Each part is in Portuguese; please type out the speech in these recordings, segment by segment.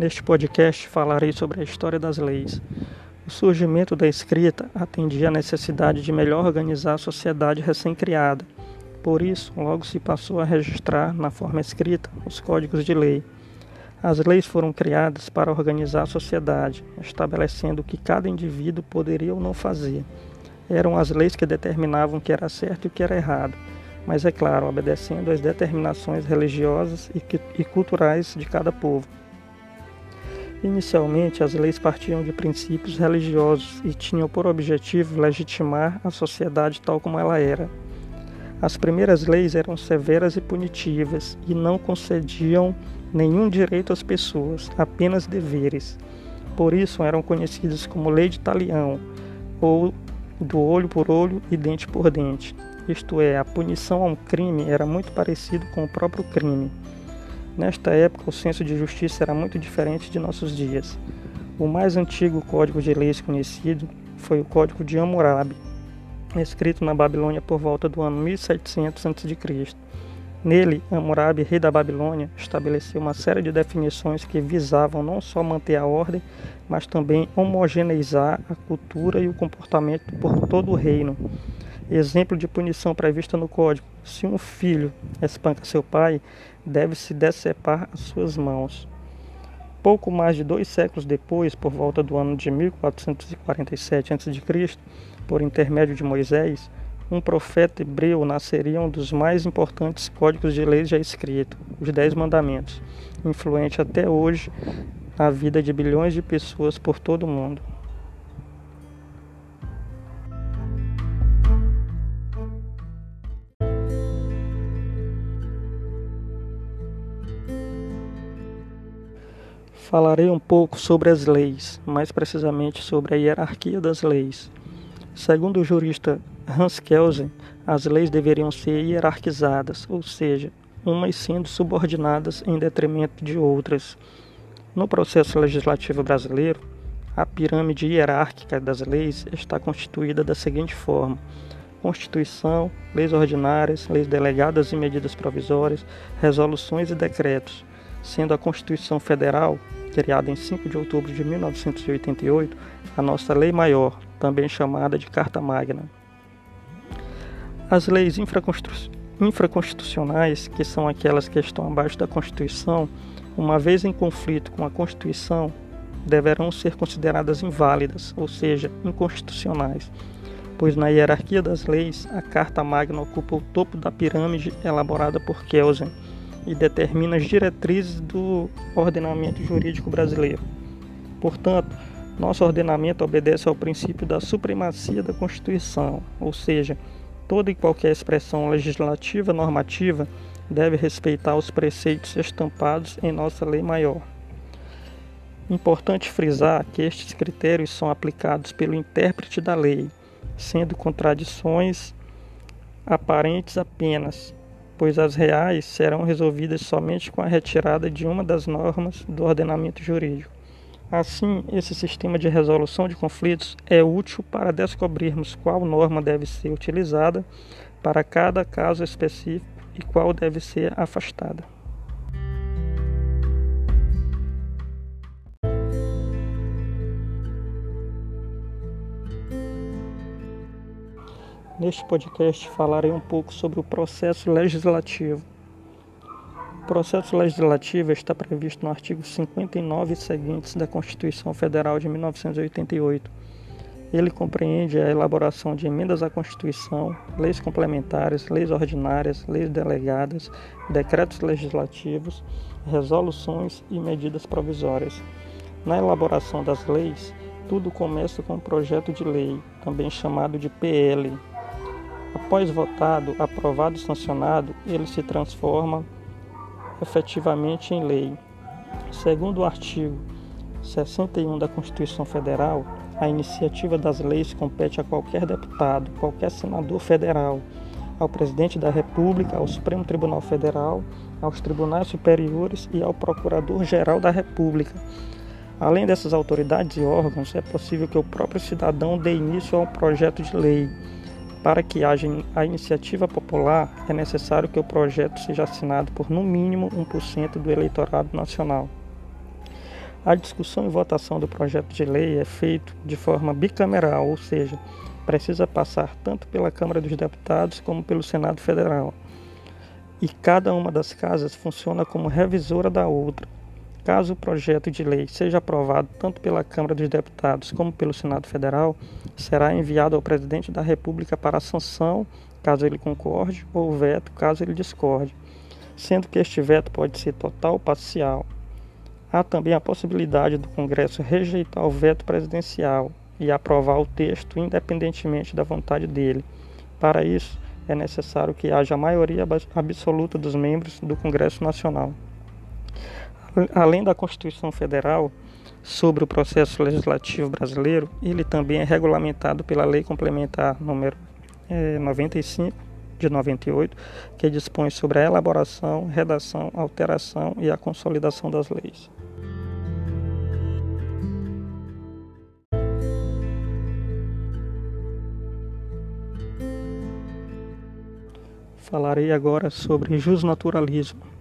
Neste podcast falarei sobre a história das leis. O surgimento da escrita atendia à necessidade de melhor organizar a sociedade recém-criada. Por isso, logo se passou a registrar, na forma escrita, os códigos de lei. As leis foram criadas para organizar a sociedade, estabelecendo o que cada indivíduo poderia ou não fazer. Eram as leis que determinavam o que era certo e o que era errado, mas é claro, obedecendo às determinações religiosas e culturais de cada povo. Inicialmente, as leis partiam de princípios religiosos e tinham por objetivo legitimar a sociedade tal como ela era. As primeiras leis eram severas e punitivas e não concediam nenhum direito às pessoas, apenas deveres. Por isso eram conhecidas como Lei de Talião, ou do olho por olho e dente por dente. Isto é, a punição a um crime era muito parecido com o próprio crime. Nesta época, o senso de justiça era muito diferente de nossos dias. O mais antigo código de leis conhecido foi o Código de Hammurabi, escrito na Babilônia por volta do ano 1700 a.C. Nele, Hammurabi, rei da Babilônia, estabeleceu uma série de definições que visavam não só manter a ordem, mas também homogeneizar a cultura e o comportamento por todo o reino. Exemplo de punição prevista no Código: se um filho espanca seu pai, deve-se decepar as suas mãos. Pouco mais de dois séculos depois, por volta do ano de 1447 a.C., por intermédio de Moisés, um profeta hebreu nasceria um dos mais importantes códigos de leis já escrito, os Dez Mandamentos, influente até hoje na vida de bilhões de pessoas por todo o mundo. Falarei um pouco sobre as leis, mais precisamente sobre a hierarquia das leis. Segundo o jurista Hans Kelsen, as leis deveriam ser hierarquizadas, ou seja, umas sendo subordinadas em detrimento de outras. No processo legislativo brasileiro, a pirâmide hierárquica das leis está constituída da seguinte forma: Constituição, leis ordinárias, leis delegadas e medidas provisórias, resoluções e decretos, sendo a Constituição Federal criada em 5 de outubro de 1988, a nossa Lei Maior, também chamada de Carta Magna. As leis infraconstitucionais, que são aquelas que estão abaixo da Constituição, uma vez em conflito com a Constituição, deverão ser consideradas inválidas, ou seja, inconstitucionais, pois na hierarquia das leis, a Carta Magna ocupa o topo da pirâmide elaborada por Kelsen e determina as diretrizes do ordenamento jurídico brasileiro. Portanto, nosso ordenamento obedece ao princípio da supremacia da Constituição, ou seja, toda e qualquer expressão legislativa normativa deve respeitar os preceitos estampados em nossa lei maior. Importante frisar que estes critérios são aplicados pelo intérprete da lei, sendo contradições aparentes apenas, pois as reais serão resolvidas somente com a retirada de uma das normas do ordenamento jurídico. Assim, esse sistema de resolução de conflitos é útil para descobrirmos qual norma deve ser utilizada para cada caso específico e qual deve ser afastada. Neste podcast falarei um pouco sobre o processo legislativo. O processo legislativo está previsto no artigo 59 e seguintes da Constituição Federal de 1988. Ele compreende a elaboração de emendas à Constituição, leis complementares, leis ordinárias, leis delegadas, decretos legislativos, resoluções e medidas provisórias. Na elaboração das leis, tudo começa com o projeto de lei, também chamado de PL, Após votado, aprovado e sancionado, ele se transforma efetivamente em lei. Segundo o artigo 61 da Constituição Federal, a iniciativa das leis compete a qualquer deputado, qualquer senador federal, ao presidente da República, ao Supremo Tribunal Federal, aos tribunais superiores e ao Procurador-Geral da República. Além dessas autoridades e órgãos, é possível que o próprio cidadão dê início a um projeto de lei para que haja a iniciativa popular, é necessário que o projeto seja assinado por no mínimo 1% do eleitorado nacional. A discussão e votação do projeto de lei é feito de forma bicameral, ou seja, precisa passar tanto pela Câmara dos Deputados como pelo Senado Federal. E cada uma das casas funciona como revisora da outra. Caso o projeto de lei seja aprovado tanto pela Câmara dos Deputados como pelo Senado Federal, será enviado ao presidente da República para sanção, caso ele concorde, ou veto, caso ele discorde, sendo que este veto pode ser total ou parcial. Há também a possibilidade do Congresso rejeitar o veto presidencial e aprovar o texto independentemente da vontade dele. Para isso, é necessário que haja maioria absoluta dos membros do Congresso Nacional. Além da Constituição Federal, sobre o processo legislativo brasileiro, ele também é regulamentado pela Lei Complementar número é, 95 de 98, que dispõe sobre a elaboração, redação, alteração e a consolidação das leis. Falarei agora sobre justnaturalismo.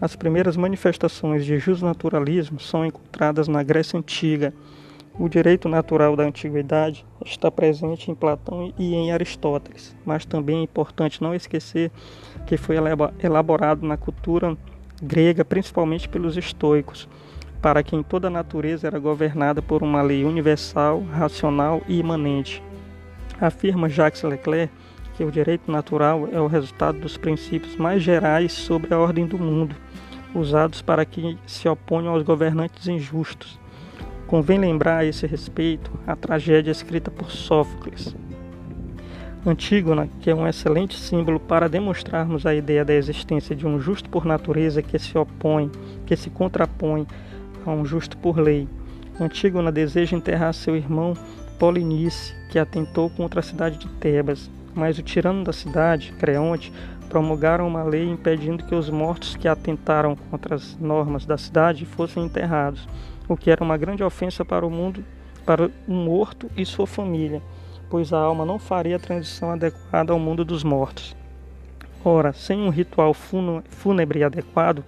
As primeiras manifestações de justnaturalismo são encontradas na Grécia Antiga. O direito natural da antiguidade está presente em Platão e em Aristóteles, mas também é importante não esquecer que foi elaborado na cultura grega, principalmente pelos estoicos, para quem toda a natureza era governada por uma lei universal, racional e imanente. Afirma Jacques Leclerc que o direito natural é o resultado dos princípios mais gerais sobre a ordem do mundo, usados para que se oponham aos governantes injustos. Convém lembrar a esse respeito a tragédia escrita por Sófocles. Antígona, que é um excelente símbolo para demonstrarmos a ideia da existência de um justo por natureza que se opõe, que se contrapõe a um justo por lei. Antígona deseja enterrar seu irmão Polinice, que atentou contra a cidade de Tebas, mas o tirano da cidade, Creonte, promulgaram uma lei impedindo que os mortos que atentaram contra as normas da cidade fossem enterrados, o que era uma grande ofensa para o mundo, para o morto e sua família, pois a alma não faria a transição adequada ao mundo dos mortos. Ora, sem um ritual fúnebre adequado,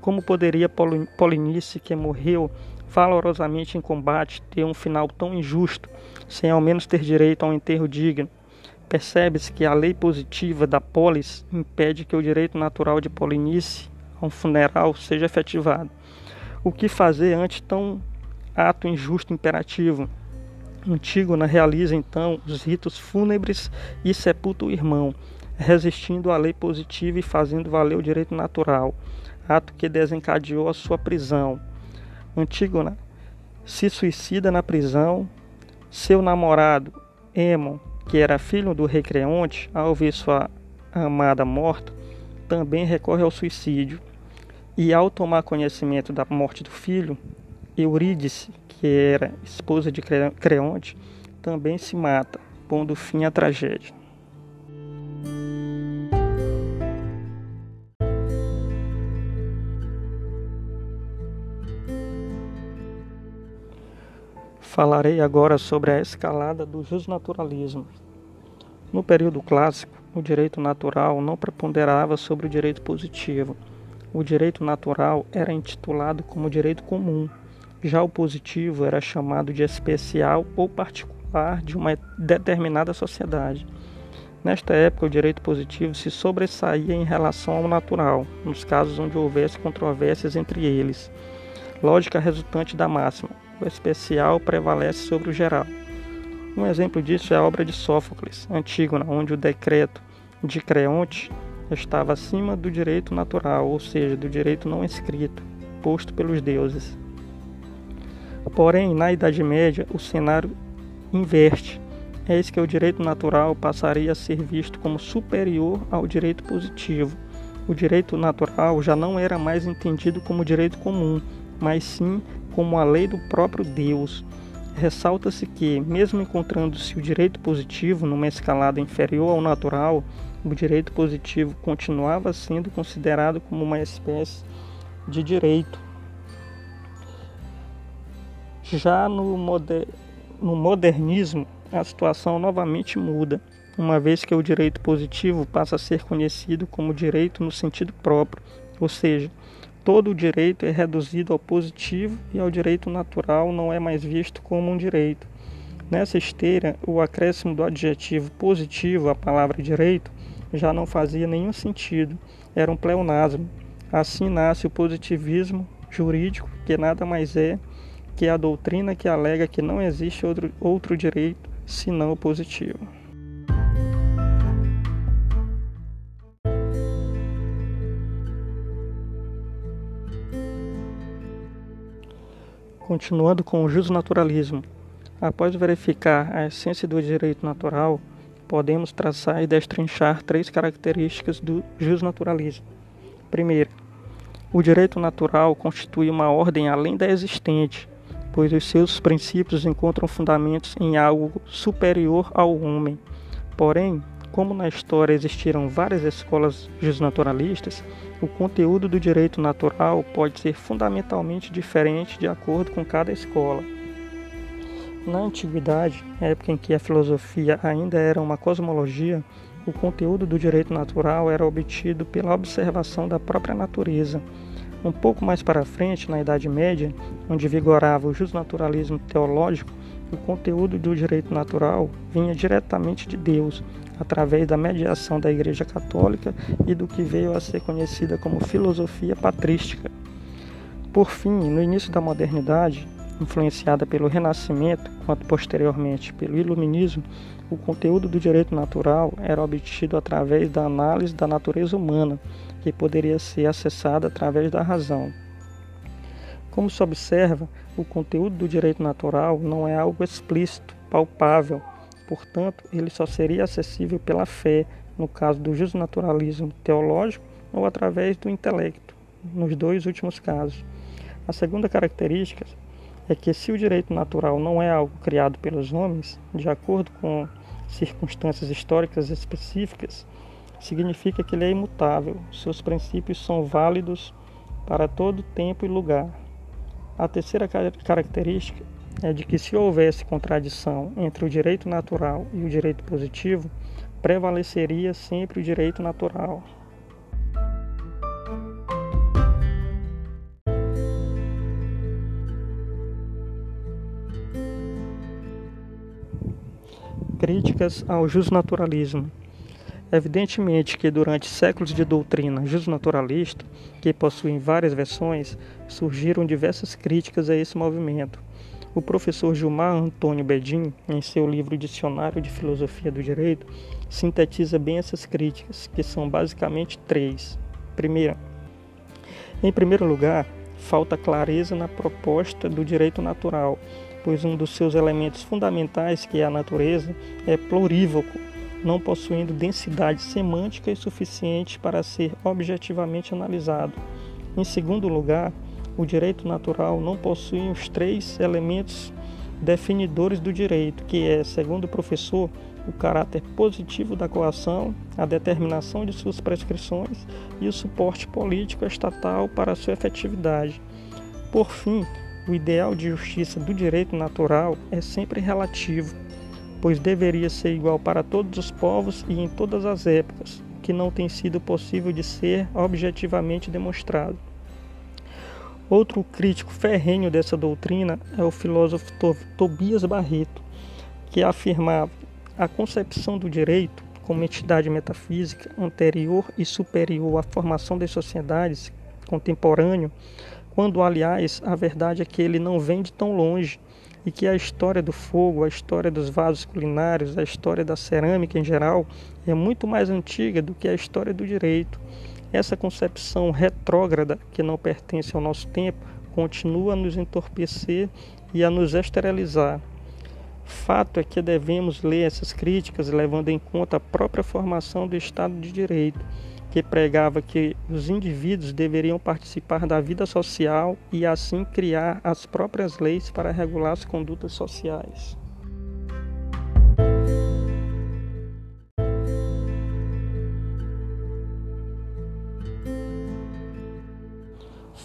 como poderia Polinice, que morreu valorosamente em combate, ter um final tão injusto, sem ao menos ter direito a um enterro digno? Percebe-se que a lei positiva da polis impede que o direito natural de Polinice a um funeral seja efetivado. O que fazer ante tão ato injusto imperativo? Antígona realiza então os ritos fúnebres e sepulta o irmão, resistindo à lei positiva e fazendo valer o direito natural, ato que desencadeou a sua prisão. Antígona se suicida na prisão. Seu namorado, Emon, que era filho do rei Creonte, ao ver sua amada morta, também recorre ao suicídio. E ao tomar conhecimento da morte do filho, Eurídice, que era esposa de Creonte, também se mata, pondo fim à tragédia. Falarei agora sobre a escalada do justnaturalismo. No período clássico, o direito natural não preponderava sobre o direito positivo. O direito natural era intitulado como direito comum. Já o positivo era chamado de especial ou particular de uma determinada sociedade. Nesta época, o direito positivo se sobressaía em relação ao natural, nos casos onde houvesse controvérsias entre eles. Lógica resultante da máxima: o especial prevalece sobre o geral. Um exemplo disso é a obra de Sófocles, Antígona, onde o decreto de Creonte estava acima do direito natural, ou seja, do direito não escrito, posto pelos deuses. Porém, na Idade Média, o cenário inverte. Eis que o direito natural passaria a ser visto como superior ao direito positivo. O direito natural já não era mais entendido como direito comum, mas sim como a lei do próprio Deus. Ressalta-se que, mesmo encontrando-se o direito positivo numa escalada inferior ao natural, o direito positivo continuava sendo considerado como uma espécie de direito. Já no, moder no modernismo, a situação novamente muda, uma vez que o direito positivo passa a ser conhecido como direito no sentido próprio, ou seja, todo o direito é reduzido ao positivo e ao direito natural não é mais visto como um direito. Nessa esteira, o acréscimo do adjetivo positivo à palavra direito já não fazia nenhum sentido, era um pleonasmo. Assim nasce o positivismo jurídico, que nada mais é que a doutrina que alega que não existe outro, outro direito senão o positivo. Continuando com o justnaturalismo. Após verificar a essência do direito natural, podemos traçar e destrinchar três características do justnaturalismo. Primeiro, o direito natural constitui uma ordem além da existente, pois os seus princípios encontram fundamentos em algo superior ao homem. Porém, como na história existiram várias escolas justnaturalistas, o conteúdo do direito natural pode ser fundamentalmente diferente de acordo com cada escola. Na antiguidade, época em que a filosofia ainda era uma cosmologia, o conteúdo do direito natural era obtido pela observação da própria natureza. Um pouco mais para frente, na Idade Média, onde vigorava o justnaturalismo teológico, o conteúdo do direito natural vinha diretamente de Deus, através da mediação da Igreja Católica e do que veio a ser conhecida como filosofia patrística. Por fim, no início da modernidade, influenciada pelo Renascimento, quanto posteriormente pelo Iluminismo, o conteúdo do direito natural era obtido através da análise da natureza humana, que poderia ser acessada através da razão. Como se observa, o conteúdo do direito natural não é algo explícito, palpável, portanto, ele só seria acessível pela fé, no caso do justnaturalismo teológico, ou através do intelecto, nos dois últimos casos. A segunda característica é que se o direito natural não é algo criado pelos homens, de acordo com circunstâncias históricas específicas, significa que ele é imutável, seus princípios são válidos para todo tempo e lugar. A terceira característica é de que se houvesse contradição entre o direito natural e o direito positivo, prevaleceria sempre o direito natural. Críticas ao justnaturalismo. Evidentemente que durante séculos de doutrina justnaturalista, que possuem várias versões, surgiram diversas críticas a esse movimento o professor Gilmar Antônio Bedin, em seu livro Dicionário de Filosofia do Direito, sintetiza bem essas críticas, que são basicamente três. Primeira, em primeiro lugar, falta clareza na proposta do direito natural, pois um dos seus elementos fundamentais, que é a natureza, é plurívoco, não possuindo densidade semântica suficiente para ser objetivamente analisado. Em segundo lugar, o direito natural não possui os três elementos definidores do direito, que é, segundo o professor, o caráter positivo da coação, a determinação de suas prescrições e o suporte político estatal para sua efetividade. Por fim, o ideal de justiça do direito natural é sempre relativo, pois deveria ser igual para todos os povos e em todas as épocas, que não tem sido possível de ser objetivamente demonstrado. Outro crítico ferrenho dessa doutrina é o filósofo Tobias Barreto, que afirmava a concepção do direito como entidade metafísica anterior e superior à formação das sociedades contemporâneo, quando aliás a verdade é que ele não vem de tão longe e que a história do fogo, a história dos vasos culinários, a história da cerâmica em geral é muito mais antiga do que a história do direito essa concepção retrógrada, que não pertence ao nosso tempo, continua a nos entorpecer e a nos esterilizar. Fato é que devemos ler essas críticas levando em conta a própria formação do Estado de Direito, que pregava que os indivíduos deveriam participar da vida social e assim criar as próprias leis para regular as condutas sociais.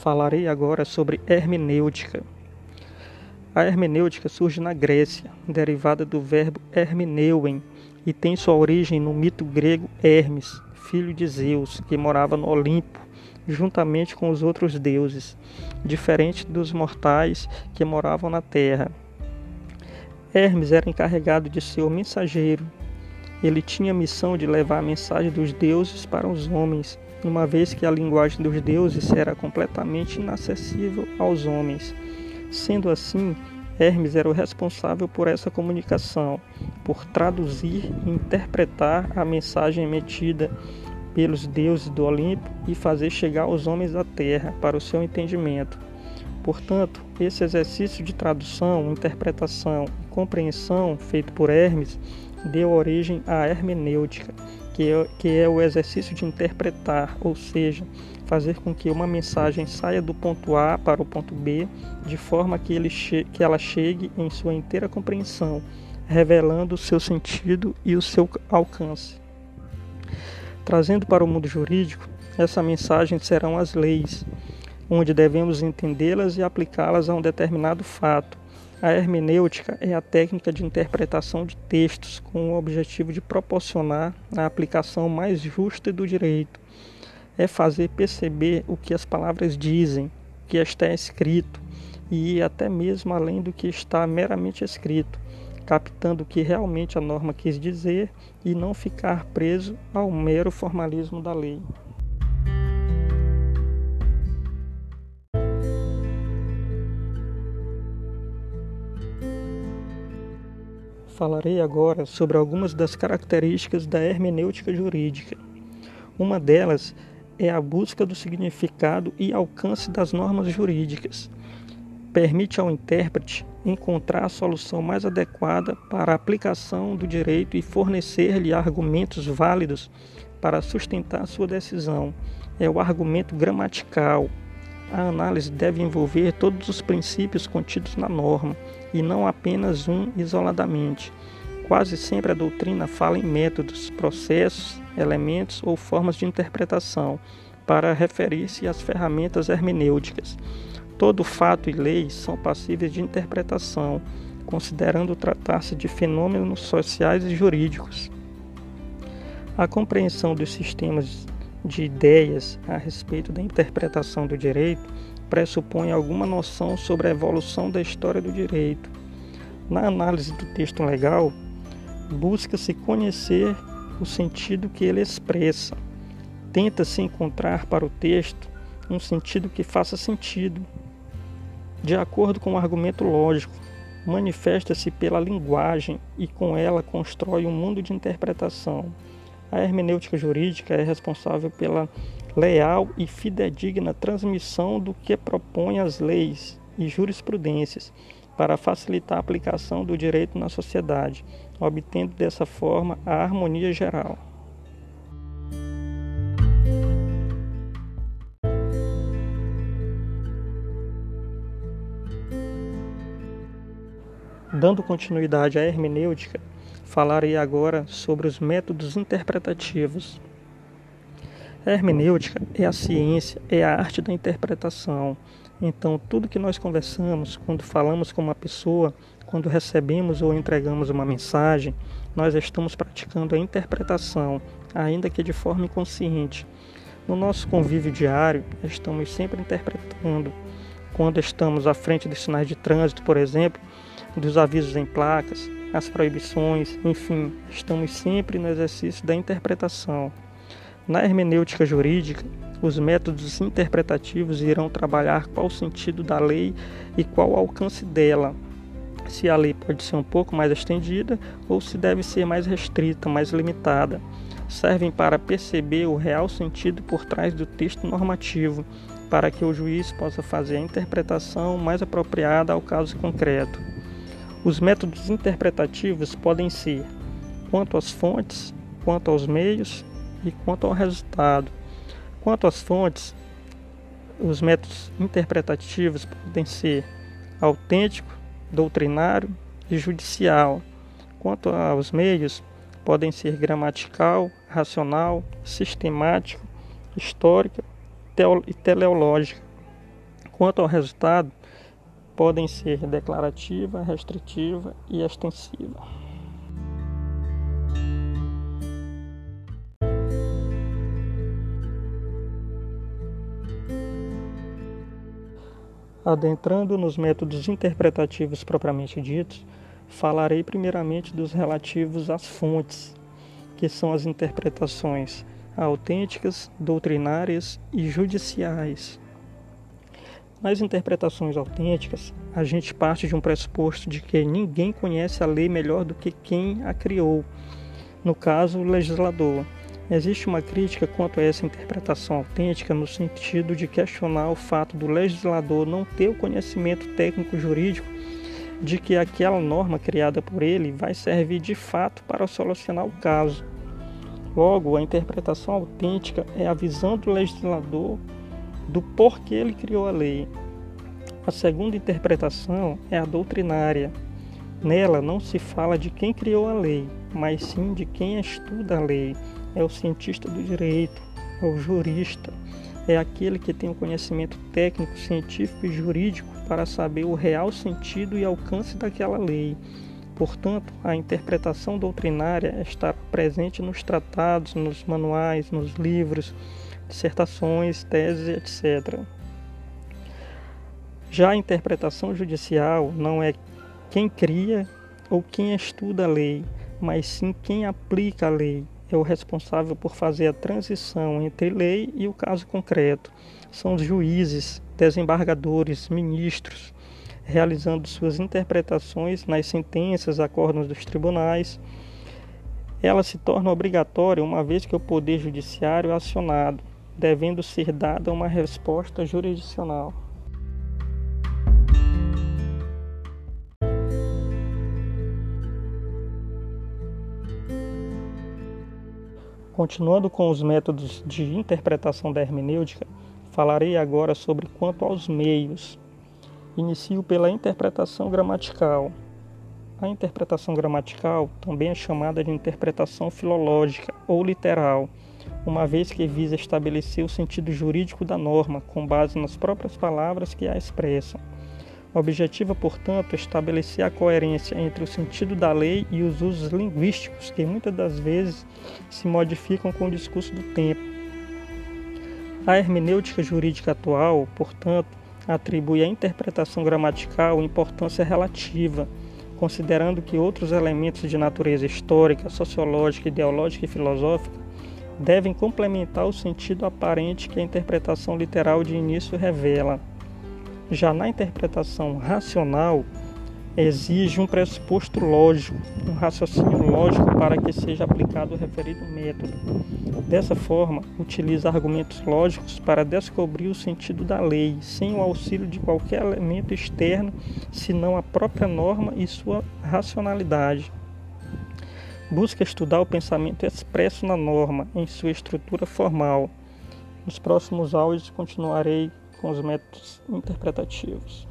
Falarei agora sobre hermenêutica. A hermenêutica surge na Grécia, derivada do verbo hermeneuem, e tem sua origem no mito grego Hermes, filho de Zeus, que morava no Olimpo, juntamente com os outros deuses, diferente dos mortais que moravam na terra. Hermes era encarregado de ser o mensageiro. Ele tinha a missão de levar a mensagem dos deuses para os homens, uma vez que a linguagem dos deuses era completamente inacessível aos homens. Sendo assim, Hermes era o responsável por essa comunicação, por traduzir e interpretar a mensagem emitida pelos deuses do Olimpo e fazer chegar aos homens da terra para o seu entendimento. Portanto, esse exercício de tradução, interpretação e compreensão feito por Hermes deu origem à hermenêutica, que é, que é o exercício de interpretar, ou seja, fazer com que uma mensagem saia do ponto A para o ponto B de forma que, ele que ela chegue em sua inteira compreensão, revelando o seu sentido e o seu alcance. Trazendo para o mundo jurídico, essa mensagem serão as leis, onde devemos entendê-las e aplicá-las a um determinado fato. A hermenêutica é a técnica de interpretação de textos com o objetivo de proporcionar a aplicação mais justa do direito. É fazer perceber o que as palavras dizem, o que está escrito, e ir até mesmo além do que está meramente escrito, captando o que realmente a norma quis dizer e não ficar preso ao mero formalismo da lei. Falarei agora sobre algumas das características da hermenêutica jurídica. Uma delas é a busca do significado e alcance das normas jurídicas. Permite ao intérprete encontrar a solução mais adequada para a aplicação do direito e fornecer-lhe argumentos válidos para sustentar sua decisão. É o argumento gramatical. A análise deve envolver todos os princípios contidos na norma e não apenas um isoladamente. Quase sempre a doutrina fala em métodos, processos, elementos ou formas de interpretação para referir-se às ferramentas hermenêuticas. Todo fato e lei são passíveis de interpretação, considerando tratar-se de fenômenos sociais e jurídicos. A compreensão dos sistemas de ideias a respeito da interpretação do direito pressupõe alguma noção sobre a evolução da história do direito. Na análise do texto legal, busca-se conhecer o sentido que ele expressa. Tenta-se encontrar para o texto um sentido que faça sentido de acordo com o argumento lógico, manifesta-se pela linguagem e com ela constrói um mundo de interpretação. A hermenêutica jurídica é responsável pela leal e fidedigna transmissão do que propõe as leis e jurisprudências para facilitar a aplicação do direito na sociedade, obtendo dessa forma a harmonia geral. Dando continuidade à hermenêutica, falarei agora sobre os métodos interpretativos. A hermenêutica é a ciência, é a arte da interpretação. Então, tudo que nós conversamos, quando falamos com uma pessoa, quando recebemos ou entregamos uma mensagem, nós estamos praticando a interpretação, ainda que de forma inconsciente. No nosso convívio diário, estamos sempre interpretando. Quando estamos à frente de sinais de trânsito, por exemplo, dos avisos em placas, as proibições, enfim, estamos sempre no exercício da interpretação. Na hermenêutica jurídica, os métodos interpretativos irão trabalhar qual o sentido da lei e qual o alcance dela. Se a lei pode ser um pouco mais estendida ou se deve ser mais restrita, mais limitada. Servem para perceber o real sentido por trás do texto normativo, para que o juiz possa fazer a interpretação mais apropriada ao caso concreto. Os métodos interpretativos podem ser quanto às fontes, quanto aos meios e quanto ao resultado. Quanto às fontes, os métodos interpretativos podem ser autêntico, doutrinário e judicial. Quanto aos meios, podem ser gramatical, racional, sistemático, histórico e teleológico. Quanto ao resultado, podem ser declarativa, restritiva e extensiva. Adentrando nos métodos interpretativos propriamente ditos, falarei primeiramente dos relativos às fontes, que são as interpretações autênticas, doutrinárias e judiciais. Nas interpretações autênticas, a gente parte de um pressuposto de que ninguém conhece a lei melhor do que quem a criou, no caso, o legislador. Existe uma crítica quanto a essa interpretação autêntica no sentido de questionar o fato do legislador não ter o conhecimento técnico jurídico de que aquela norma criada por ele vai servir de fato para solucionar o caso. Logo, a interpretação autêntica é a visão do legislador do porquê ele criou a lei. A segunda interpretação é a doutrinária. Nela não se fala de quem criou a lei, mas sim de quem estuda a lei. É o cientista do direito, é o jurista, é aquele que tem o conhecimento técnico, científico e jurídico para saber o real sentido e alcance daquela lei. Portanto, a interpretação doutrinária está presente nos tratados, nos manuais, nos livros, dissertações, teses, etc. Já a interpretação judicial não é quem cria ou quem estuda a lei, mas sim quem aplica a lei. É o responsável por fazer a transição entre lei e o caso concreto. São os juízes, desembargadores, ministros, realizando suas interpretações nas sentenças, acordos dos tribunais. Ela se torna obrigatória uma vez que o poder judiciário é acionado devendo ser dada uma resposta jurisdicional. Continuando com os métodos de interpretação da hermenêutica, falarei agora sobre quanto aos meios. Inicio pela interpretação gramatical. A interpretação gramatical também é chamada de interpretação filológica ou literal uma vez que visa estabelecer o sentido jurídico da norma com base nas próprias palavras que a expressam. Objetiva, portanto, estabelecer a coerência entre o sentido da lei e os usos linguísticos que muitas das vezes se modificam com o discurso do tempo. A hermenêutica jurídica atual, portanto, atribui à interpretação gramatical importância relativa, considerando que outros elementos de natureza histórica, sociológica, ideológica e filosófica devem complementar o sentido aparente que a interpretação literal de início revela. Já na interpretação racional, exige um pressuposto lógico, um raciocínio lógico para que seja aplicado o referido método. Dessa forma, utiliza argumentos lógicos para descobrir o sentido da lei, sem o auxílio de qualquer elemento externo, senão a própria norma e sua racionalidade. Busca estudar o pensamento expresso na norma, em sua estrutura formal. Nos próximos áudios continuarei com os métodos interpretativos.